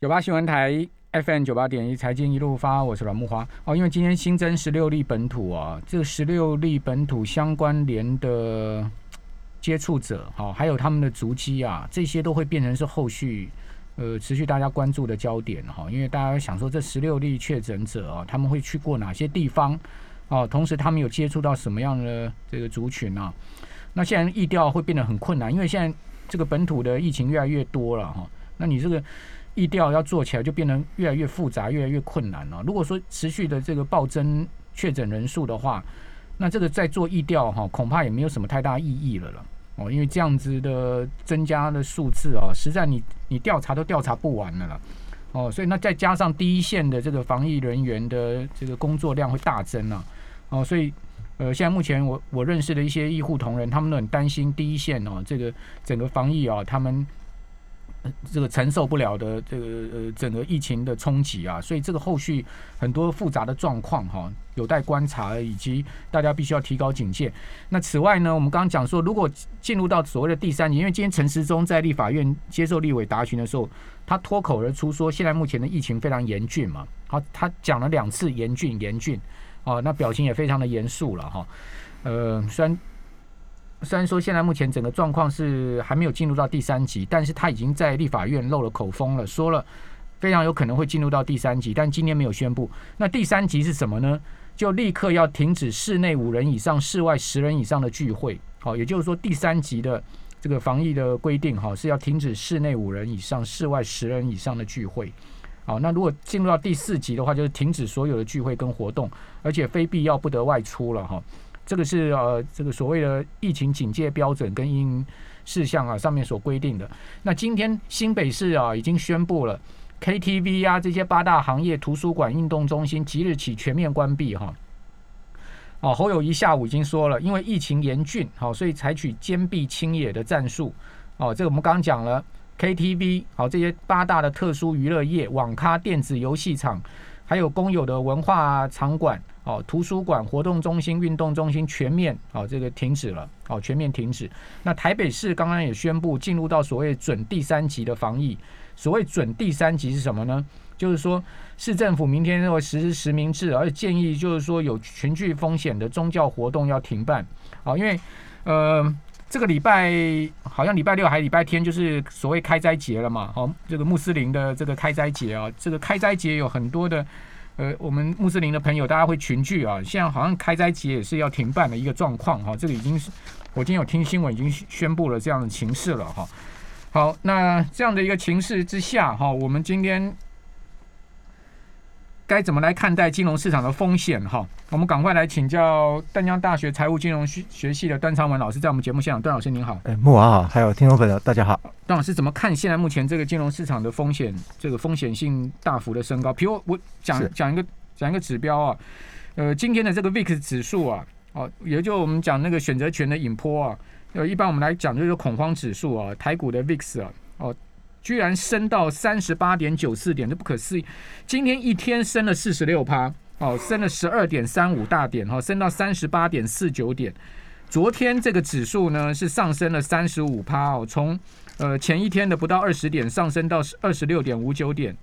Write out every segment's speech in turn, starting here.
九八新闻台 FM 九八点一财经一路发，我是阮木花哦。因为今天新增十六例本土啊，这十六例本土相关联的接触者，好，还有他们的足迹啊，这些都会变成是后续呃持续大家关注的焦点哈。因为大家想说，这十六例确诊者啊，他们会去过哪些地方哦？同时，他们有接触到什么样的这个族群啊？那现在疫调会变得很困难，因为现在这个本土的疫情越来越多了哈。那你这个。疫调要做起来就变得越来越复杂，越来越困难了。如果说持续的这个暴增确诊人数的话，那这个在做疫调哈，恐怕也没有什么太大意义了了哦。因为这样子的增加的数字啊，实在你你调查都调查不完了了哦。所以那再加上第一线的这个防疫人员的这个工作量会大增啊哦。所以呃，现在目前我我认识的一些医护同仁，他们都很担心第一线哦，这个整个防疫啊，他们。这个承受不了的这个呃整个疫情的冲击啊，所以这个后续很多复杂的状况哈，有待观察，以及大家必须要提高警戒。那此外呢，我们刚刚讲说，如果进入到所谓的第三级，因为今天陈时中在立法院接受立委答询的时候，他脱口而出说，现在目前的疫情非常严峻嘛，好，他讲了两次严峻严峻，哦，那表情也非常的严肃了哈，呃，虽然。虽然说现在目前整个状况是还没有进入到第三级，但是他已经在立法院漏了口风了，说了非常有可能会进入到第三级，但今天没有宣布。那第三级是什么呢？就立刻要停止室内五人以上、室外十人以上的聚会。好，也就是说第三级的这个防疫的规定，哈，是要停止室内五人以上、室外十人以上的聚会。好，那如果进入到第四级的话，就是停止所有的聚会跟活动，而且非必要不得外出了，哈。这个是呃，这个所谓的疫情警戒标准跟应事项啊，上面所规定的。那今天新北市啊，已经宣布了 KTV 啊这些八大行业、图书馆、运动中心即日起全面关闭哈。哦，侯友谊下午已经说了，因为疫情严峻，好，所以采取坚壁清野的战术。哦，这个我们刚刚讲了 KTV，好，这些八大的特殊娱乐业、网咖、电子游戏场，还有公有的文化场馆。哦，图书馆、活动中心、运动中心全面哦，这个停止了，哦，全面停止。那台北市刚刚也宣布进入到所谓准第三级的防疫。所谓准第三级是什么呢？就是说市政府明天会实施实名制，而且建议就是说有群聚风险的宗教活动要停办。哦，因为呃，这个礼拜好像礼拜六还是礼拜天就是所谓开斋节了嘛。哦，这个穆斯林的这个开斋节啊，这个开斋节有很多的。呃，我们穆斯林的朋友，大家会群聚啊。现在好像开斋节也是要停办的一个状况哈。这个已经是我今天有听新闻，已经宣布了这样的情势了哈。好，那这样的一个情势之下哈，我们今天。该怎么来看待金融市场的风险？哈，我们赶快来请教淡江大学财务金融学学系的段昌文老师，在我们节目现场。段老师您好，哎，木娃好，还有听众朋友大家好。段老师怎么看现在目前这个金融市场的风险？这个风险性大幅的升高。比如我讲讲一个讲一个指标啊，呃，今天的这个 VIX 指数啊，哦，也就我们讲那个选择权的引坡啊，呃，一般我们来讲就是恐慌指数啊，台股的 VIX 啊，哦。居然升到三十八点九四点，这不可思议！今天一天升了四十六趴，哦，升了十二点三五大点，哈，升到三十八点四九点。昨天这个指数呢是上升了三十五趴，哦，从呃前一天的不到二十点上升到二十六点五九点，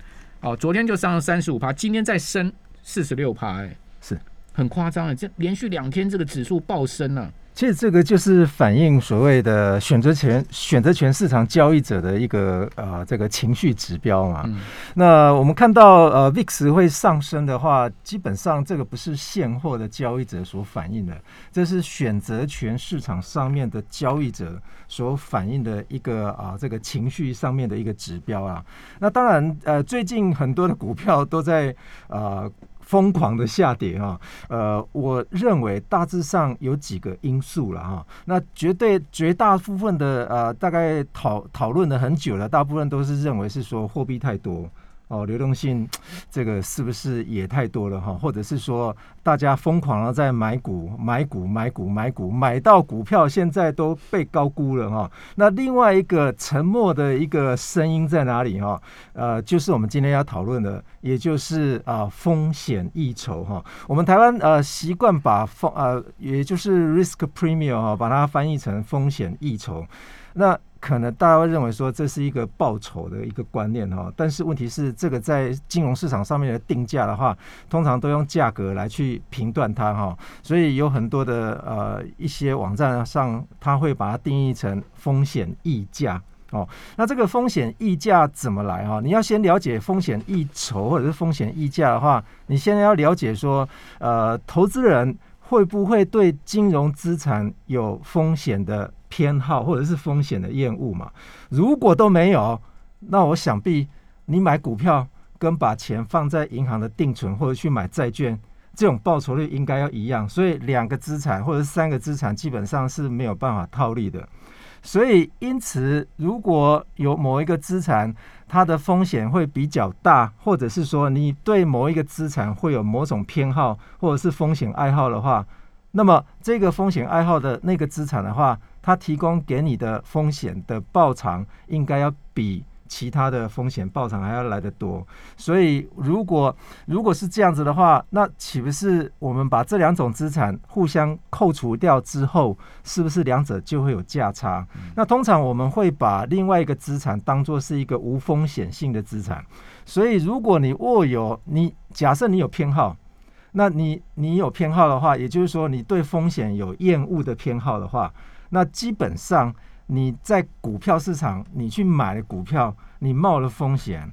哦，昨天就上了三十五趴，今天再升四十六趴，哎，是很夸张啊！这连续两天这个指数暴升了。其实这个就是反映所谓的选择权选择权市场交易者的一个呃这个情绪指标嘛。那我们看到呃 VIX 会上升的话，基本上这个不是现货的交易者所反映的，这是选择权市场上面的交易者所反映的一个啊这个情绪上面的一个指标啊。那当然呃最近很多的股票都在啊。疯狂的下跌啊，呃，我认为大致上有几个因素了哈。那绝对绝大部分的呃，大概讨讨论了很久了，大部分都是认为是说货币太多。哦，流动性这个是不是也太多了哈？或者是说大家疯狂的在买股、买股、买股、买股，买到股票现在都被高估了哈？那另外一个沉默的一个声音在哪里哈？呃，就是我们今天要讨论的，也就是啊风险溢酬哈。我们台湾呃习惯把风呃也就是 risk premium 哈，把它翻译成风险溢酬。那可能大家会认为说这是一个报酬的一个观念哈，但是问题是这个在金融市场上面的定价的话，通常都用价格来去评断它哈，所以有很多的呃一些网站上，它会把它定义成风险溢价哦。那这个风险溢价怎么来哈？你要先了解风险溢酬或者是风险溢价的话，你现在要了解说呃投资人会不会对金融资产有风险的。偏好或者是风险的厌恶嘛？如果都没有，那我想必你买股票跟把钱放在银行的定存或者去买债券，这种报酬率应该要一样。所以两个资产或者三个资产基本上是没有办法套利的。所以因此，如果有某一个资产它的风险会比较大，或者是说你对某一个资产会有某种偏好或者是风险爱好的话，那么这个风险爱好的那个资产的话，它提供给你的风险的报偿，应该要比其他的风险报偿还要来得多。所以，如果如果是这样子的话，那岂不是我们把这两种资产互相扣除掉之后，是不是两者就会有价差？那通常我们会把另外一个资产当做是一个无风险性的资产。所以，如果你握有你假设你有偏好，那你你有偏好的话，也就是说你对风险有厌恶的偏好的话。那基本上你在股票市场，你去买的股票，你冒了风险，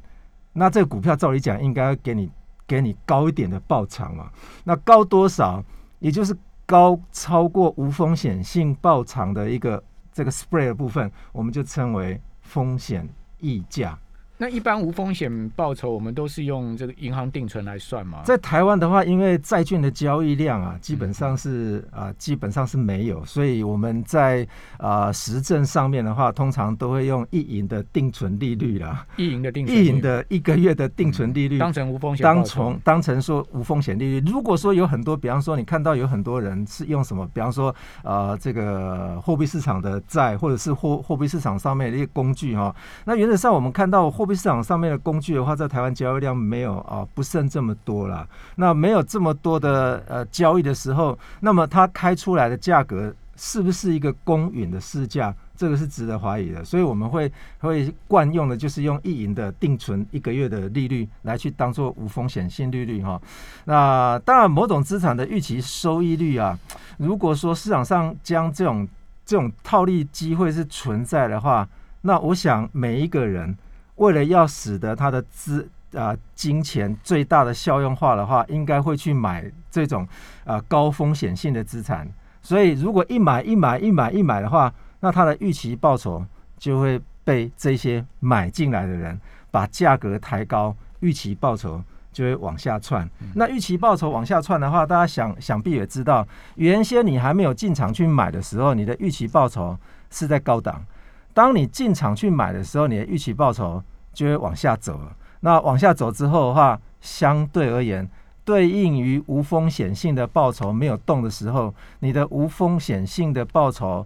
那这个股票照理讲应该给你给你高一点的报偿嘛？那高多少？也就是高超过无风险性报偿的一个这个 spread 的部分，我们就称为风险溢价。那一般无风险报酬，我们都是用这个银行定存来算吗？在台湾的话，因为债券的交易量啊，基本上是啊，基本上是没有，所以我们在啊实证上面的话，通常都会用一银的定存利率啦，一银的定一银的一个月的定存利率当成无风险，当从当成说无风险利率。如果说有很多，比方说你看到有很多人是用什么，比方说呃这个货币市场的债，或者是货货币市场上面的一些工具哈，那原则上我们看到货。市场上面的工具的话，在台湾交易量没有啊，不剩这么多了。那没有这么多的呃交易的时候，那么它开出来的价格是不是一个公允的市价？这个是值得怀疑的。所以我们会会惯用的就是用一银的定存一个月的利率来去当做无风险性利率哈。那当然，某种资产的预期收益率啊，如果说市场上将这种这种套利机会是存在的话，那我想每一个人。为了要使得他的资啊金钱最大的效用化的话，应该会去买这种啊高风险性的资产。所以如果一买一买一买一买的话，那他的预期报酬就会被这些买进来的人把价格抬高，预期报酬就会往下窜。那预期报酬往下窜的话，大家想想必也知道，原先你还没有进场去买的时候，你的预期报酬是在高档。当你进场去买的时候，你的预期报酬就会往下走了。那往下走之后的话，相对而言，对应于无风险性的报酬没有动的时候，你的无风险性的报酬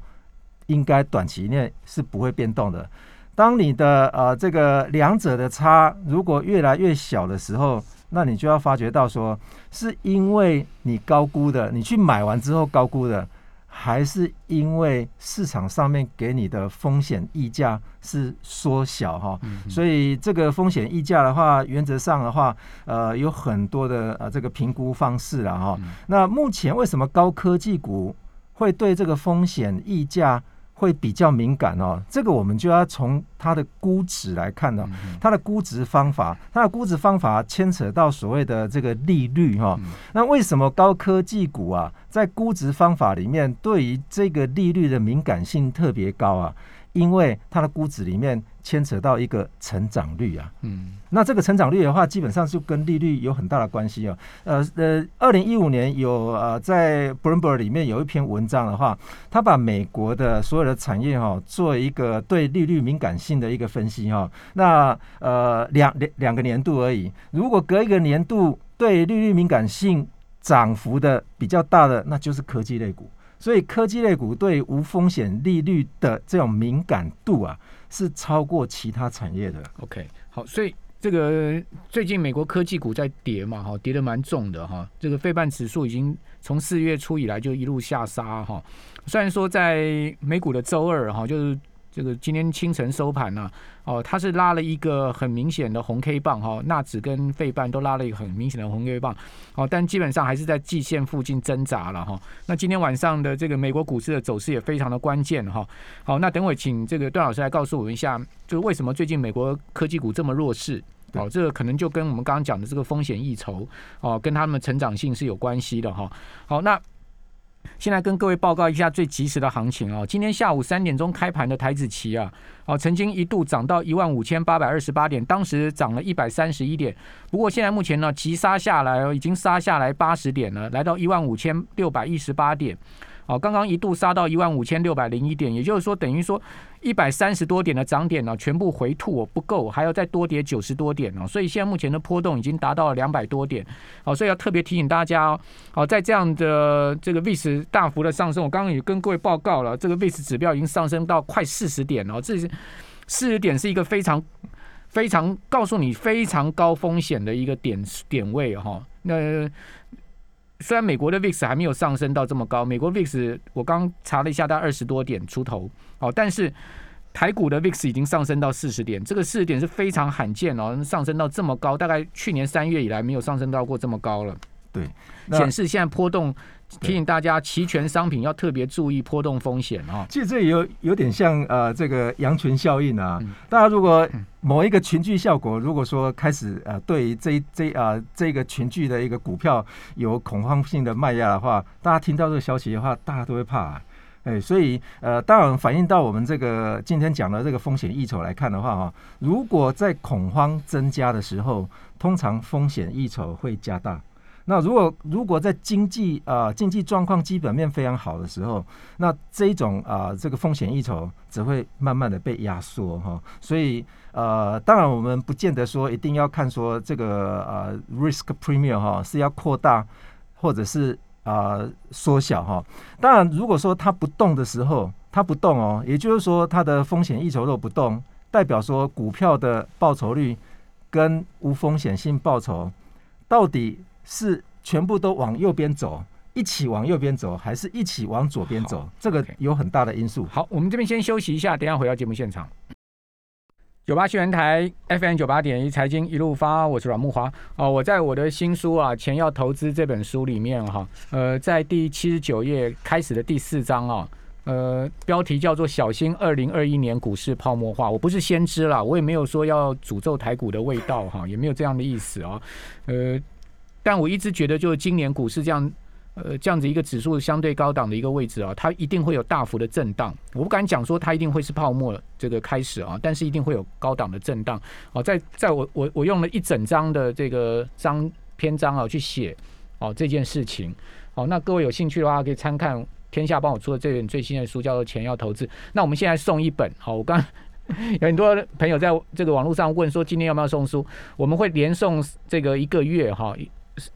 应该短期内是不会变动的。当你的呃这个两者的差如果越来越小的时候，那你就要发觉到说，是因为你高估的，你去买完之后高估的。还是因为市场上面给你的风险溢价是缩小哈，所以这个风险溢价的话，原则上的话，呃，有很多的呃这个评估方式了哈。那目前为什么高科技股会对这个风险溢价？会比较敏感哦，这个我们就要从它的估值来看呢。它的估值方法，它的估值方法牵扯到所谓的这个利率哈。那为什么高科技股啊，在估值方法里面对于这个利率的敏感性特别高啊？因为它的估值里面牵扯到一个成长率啊，嗯，那这个成长率的话，基本上就跟利率有很大的关系哦。呃呃，二零一五年有呃在 Bloomberg 里面有一篇文章的话，他把美国的所有的产业哈做一个对利率敏感性的一个分析哈。那呃两两两个年度而已，如果隔一个年度对利率敏感性涨幅的比较大的，那就是科技类股。所以科技类股对无风险利率的这种敏感度啊，是超过其他产业的。OK，好，所以这个最近美国科技股在跌嘛，哈，跌的蛮重的哈。这个费半指数已经从四月初以来就一路下杀哈。虽然说在美股的周二哈，就是这个今天清晨收盘呢，哦，它是拉了一个很明显的红 K 棒哈，纳指跟费半都拉了一个很明显的红 K 棒，哦，但基本上还是在季线附近挣扎了哈。那今天晚上的这个美国股市的走势也非常的关键哈。好，那等会请这个段老师来告诉我们一下，就是为什么最近美国科技股这么弱势？哦，这个可能就跟我们刚刚讲的这个风险溢酬哦，跟他们成长性是有关系的哈。好，那。现在跟各位报告一下最及时的行情哦。今天下午三点钟开盘的台子旗啊，哦，曾经一度涨到一万五千八百二十八点，当时涨了一百三十一点。不过现在目前呢，急杀下来哦，已经杀下来八十点了，来到一万五千六百一十八点。哦，刚刚一度杀到一万五千六百零一点，也就是说，等于说一百三十多点的涨点呢，全部回吐不够，还要再多跌九十多点哦。所以现在目前的波动已经达到了两百多点。哦，所以要特别提醒大家哦，哦，在这样的这个 VIX 大幅的上升，我刚刚也跟各位报告了，这个 VIX 指标已经上升到快四十点了。这是四十点是一个非常非常告诉你非常高风险的一个点点位哈。那虽然美国的 VIX 还没有上升到这么高，美国 VIX 我刚查了一下，大概二十多点出头哦，但是台股的 VIX 已经上升到四十点，这个四十点是非常罕见哦，上升到这么高，大概去年三月以来没有上升到过这么高了。对，显示现在波动。提醒大家，期权商品要特别注意波动风险哦！其实这有有点像呃，这个羊群效应啊。大家如果某一个群聚效果，如果说开始呃，对这这啊这个群聚的一个股票有恐慌性的卖压的话，大家听到这个消息的话，大家都会怕。哎，所以呃，当然反映到我们这个今天讲的这个风险溢酬来看的话哈，如果在恐慌增加的时候，通常风险溢酬会加大。那如果如果在经济啊经济状况基本面非常好的时候，那这一种啊这个风险溢酬只会慢慢的被压缩哈，所以呃当然我们不见得说一定要看说这个呃 risk premium 哈是要扩大或者是啊缩小哈，当然如果说它不动的时候它不动哦，也就是说它的风险溢酬若不动，代表说股票的报酬率跟无风险性报酬到底。是全部都往右边走，一起往右边走，还是一起往左边走？这个有很大的因素。好，我们这边先休息一下，等下回到节目现场。九八新闻台 FM 九八点一财经一路发，我是阮木华。哦，我在我的新书啊《钱要投资》这本书里面哈，呃，在第七十九页开始的第四章啊，呃，标题叫做“小心二零二一年股市泡沫化”。我不是先知啦，我也没有说要诅咒台股的味道哈，也没有这样的意思啊，呃。但我一直觉得，就是今年股市这样，呃，这样子一个指数相对高档的一个位置啊，它一定会有大幅的震荡。我不敢讲说它一定会是泡沫这个开始啊，但是一定会有高档的震荡。哦，在在我我我用了一整张的这个章篇章啊去写哦这件事情。哦，那各位有兴趣的话，可以参看天下帮我出的这本最新的书，叫做《钱要投资》。那我们现在送一本。好，我刚 有很多朋友在这个网络上问说，今天要不要送书？我们会连送这个一个月哈。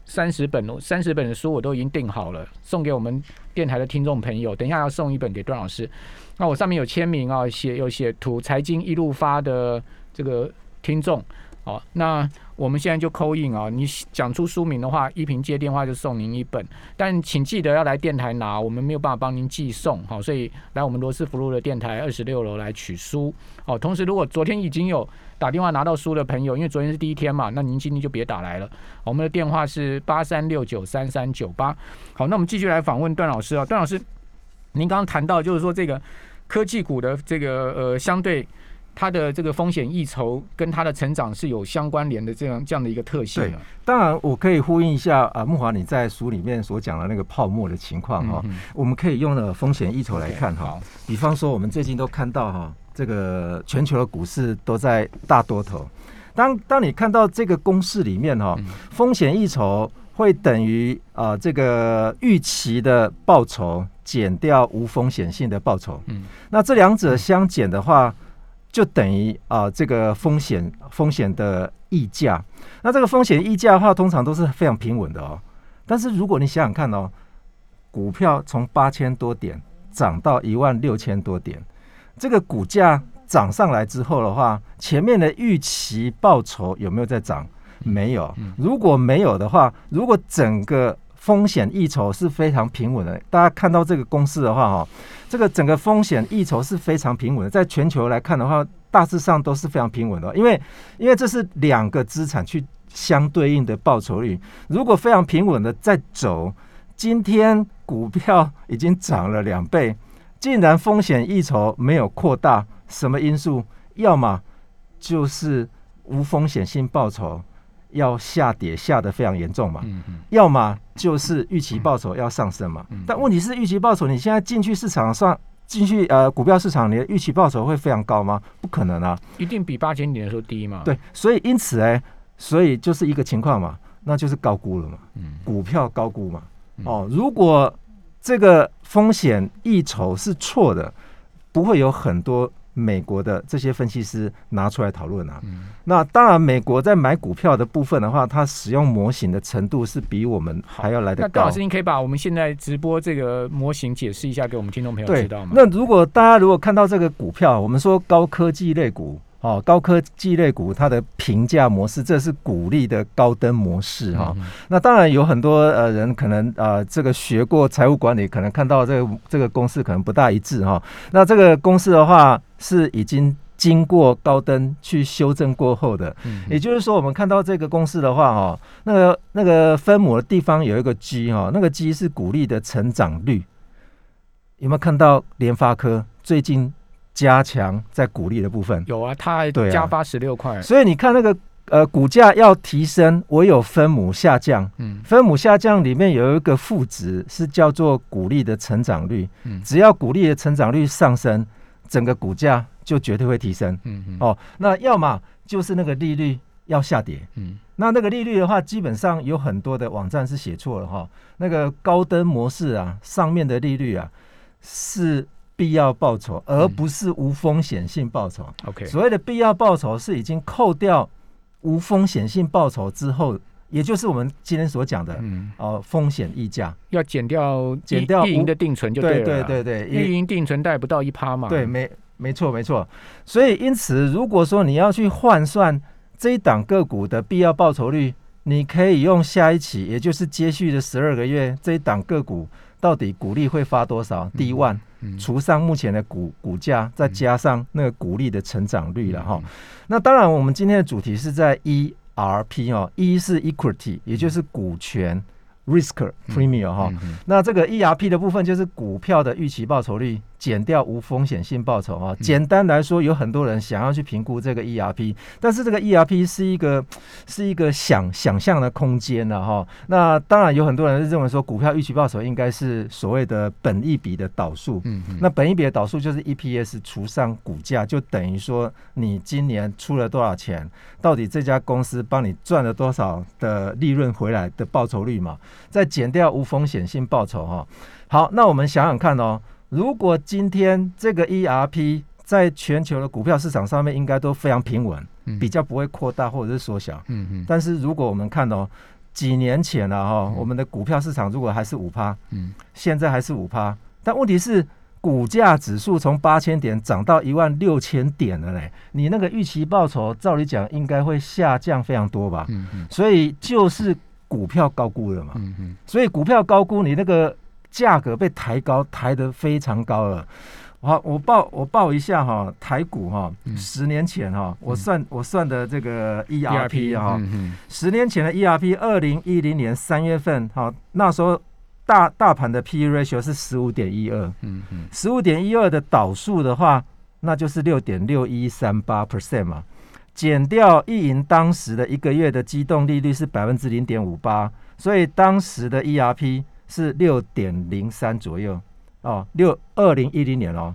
三十本，三十本的书我都已经订好了，送给我们电台的听众朋友。等一下要送一本给段老师，那我上面有签名啊，写有写图财经一路发的这个听众。好，那我们现在就扣印啊！你讲出书名的话，一瓶接电话就送您一本，但请记得要来电台拿，我们没有办法帮您寄送。好，所以来我们罗斯福路的电台二十六楼来取书。好，同时如果昨天已经有打电话拿到书的朋友，因为昨天是第一天嘛，那您今天就别打来了。我们的电话是八三六九三三九八。好，那我们继续来访问段老师啊，段老师，您刚刚谈到就是说这个科技股的这个呃相对。它的这个风险溢酬跟它的成长是有相关联的，这样这样的一个特性。对，当然我可以呼应一下啊，木华你在书里面所讲的那个泡沫的情况哈，我们可以用了风险溢酬来看哈。比方说，我们最近都看到哈，这个全球的股市都在大多头。当当你看到这个公式里面哈，风险溢酬会等于啊这个预期的报酬减掉无风险性的报酬。嗯，那这两者相减的话。就等于啊，这个风险风险的溢价。那这个风险溢价的话，通常都是非常平稳的哦。但是如果你想想看哦，股票从八千多点涨到一万六千多点，这个股价涨上来之后的话，前面的预期报酬有没有在涨？没有。如果没有的话，如果整个风险溢酬是非常平稳的。大家看到这个公式的话，哈，这个整个风险溢酬是非常平稳的。在全球来看的话，大致上都是非常平稳的，因为因为这是两个资产去相对应的报酬率。如果非常平稳的在走，今天股票已经涨了两倍，竟然风险溢酬没有扩大，什么因素？要么就是无风险性报酬。要下跌下的非常严重嘛，要么就是预期报酬要上升嘛。但问题是预期报酬，你现在进去市场上进去呃股票市场，你的预期报酬会非常高吗？不可能啊，一定比八千点的时候低嘛。对，所以因此哎，所以就是一个情况嘛，那就是高估了嘛。股票高估嘛。哦，如果这个风险溢酬是错的，不会有很多。美国的这些分析师拿出来讨论啊，那当然，美国在买股票的部分的话，它使用模型的程度是比我们还要来得高。那高老师，你可以把我们现在直播这个模型解释一下给我们听众朋友知道吗？那如果大家如果看到这个股票，我们说高科技类股。哦，高科技类股它的评价模式，这是鼓励的高登模式哈。那当然有很多呃人可能呃这个学过财务管理，可能看到这个这个公式可能不大一致哈。那这个公式的话是已经经过高登去修正过后的，也就是说我们看到这个公式的话哈，那个那个分母的地方有一个 G 哈，那个 G 是鼓励的成长率。有没有看到联发科最近？加强在鼓励的部分有啊，它还加发十六块，所以你看那个呃股价要提升，我有分母下降。嗯，分母下降里面有一个负值是叫做股利的成长率。嗯，只要股利的成长率上升，整个股价就绝对会提升。嗯嗯，哦，那要么就是那个利率要下跌。嗯，那那个利率的话，基本上有很多的网站是写错了哈。那个高登模式啊，上面的利率啊是。必要报酬，而不是无风险性报酬。OK，所谓的必要报酬是已经扣掉无风险性报酬之后，也就是我们今天所讲的，嗯，哦，风险溢价要减掉减掉运营的定存就对了。对对对对，运营定存贷不到一趴嘛。对，没没错没错。所以因此，如果说你要去换算这一档个股的必要报酬率，你可以用下一期，也就是接续的十二个月这一档个股。到底股利会发多少？第一万除上目前的股股价，再加上那个股利的成长率了哈。那当然，我们今天的主题是在 ERP 哦，E 是 equity，也就是股权。risk premium 哈，那这个 ERP 的部分就是股票的预期报酬率减掉无风险性报酬啊。简单来说，有很多人想要去评估这个 ERP，但是这个 ERP 是一个是一个想想象的空间的哈。那当然有很多人认为说，股票预期报酬应该是所谓的本益比的导数。嗯嗯。那本益比的导数就是 EPS 除上股价，就等于说你今年出了多少钱，到底这家公司帮你赚了多少的利润回来的报酬率嘛。再减掉无风险性报酬哈，好，那我们想想看哦，如果今天这个 ERP 在全球的股票市场上面应该都非常平稳，比较不会扩大或者是缩小，嗯嗯，但是如果我们看哦，几年前了哈，我们的股票市场如果还是五趴，嗯，现在还是五趴，但问题是股价指数从八千点涨到一万六千点了嘞，你那个预期报酬照理讲应该会下降非常多吧，嗯嗯，所以就是。股票高估了嘛？嗯嗯，所以股票高估，你那个价格被抬高，抬得非常高了。好，我报我报一下哈，台股哈，十年前哈，我算我算的这个 ERP 哈，十年前的 ERP，二零一零年三月份哈，那时候大大盘的 PE ratio 是十五点一二，嗯嗯，十五点一二的导数的话，那就是六点六一三八 percent 嘛。减掉易银当时的一个月的机动利率是百分之零点五八，所以当时的 ERP 是六点零三左右哦。六二零一零年哦，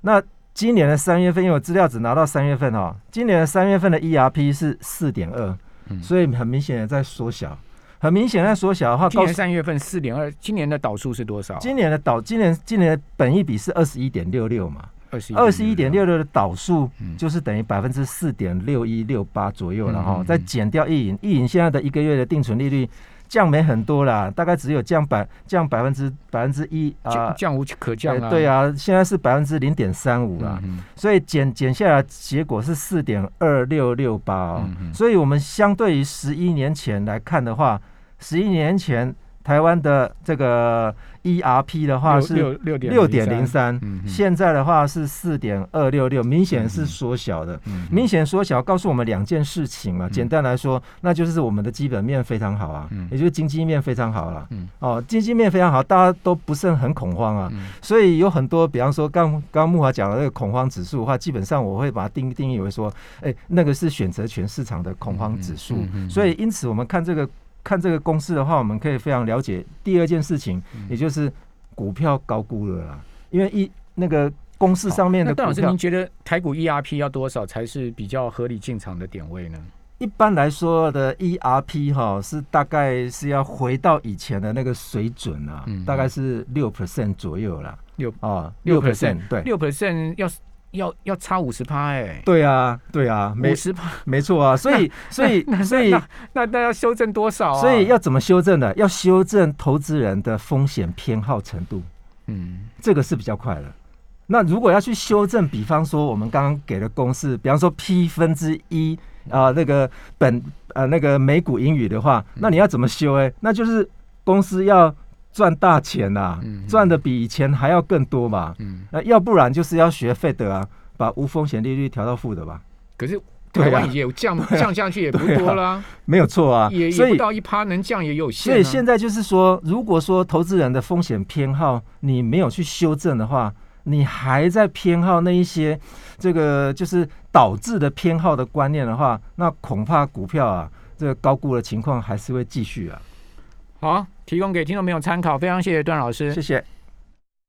那今年的三月份，因为我资料只拿到三月份哦，今年的三月份的 ERP 是四点二，所以很明显的在缩小，很明显在缩小的话，今年三月份四点二，今年的导数是多少？今年的导，今年今年的本益比是二十一点六六嘛。二十一点六六的导数就是等于百分之四点六一六八左右了哈，再减掉一银，一银现在的一个月的定存利率降没很多啦，大概只有降百降百分之百分之一啊，降无可降啊。对啊，现在是百分之零点三五了，所以减减下来结果是四点二六六八哦。所以我们相对于十一年前来看的话，十一年前台湾的这个 ERP 的话是六六六点零三，现在的话是四点二六六，明显是缩小的。嗯明显缩小，告诉我们两件事情嘛。简单来说，那就是我们的基本面非常好啊，嗯也就是经济面非常好了。嗯哦，经济面非常好，大家都不是很恐慌啊。嗯所以有很多，比方说刚刚刚木华讲的那个恐慌指数的话，基本上我会把它定定义为说，哎，那个是选择权市场的恐慌指数。嗯嗯嗯嗯所以因此我们看这个看这个公式的话，我们可以非常了解第二件事情，嗯也就是股票高估了啦，因为一那个公式上面的股那段老师，您觉得台股 ERP 要多少才是比较合理进场的点位呢？一般来说的 ERP 哈是大概是要回到以前的那个水准啊，嗯大概是六 percent 左右啦。六啊，六六 percent，对。六 percent 要要要差五十趴哎，对啊，对啊，没五十趴，没错啊，所以所以所以那那那要修正多少啊？所以要怎么修正呢？要修正投资人的风险偏好程度，嗯这个是比较快的。那如果要去修正，比方说我们刚刚给的公式，比方说 P 分之一啊，那个本呃那个每股盈余的话，那你要怎么修？哎，那就是公司要赚大钱呐、嗯赚的比以前还要更多嘛。嗯，那要不然就是要学费德啊，把无风险利率调到负的吧，可是对啊台湾也有降 降下去也不多啦，没有错啊。也也不到一趴，能降也有限啊。所以现在就是说，如果说投资人的风险偏好你没有去修正的话，你还在偏好那一些这个就是导致的偏好的观念的话，那恐怕股票啊这个高估的情况还是会继续啊。好，提供给听众朋友参考，非常谢谢段老师谢。谢。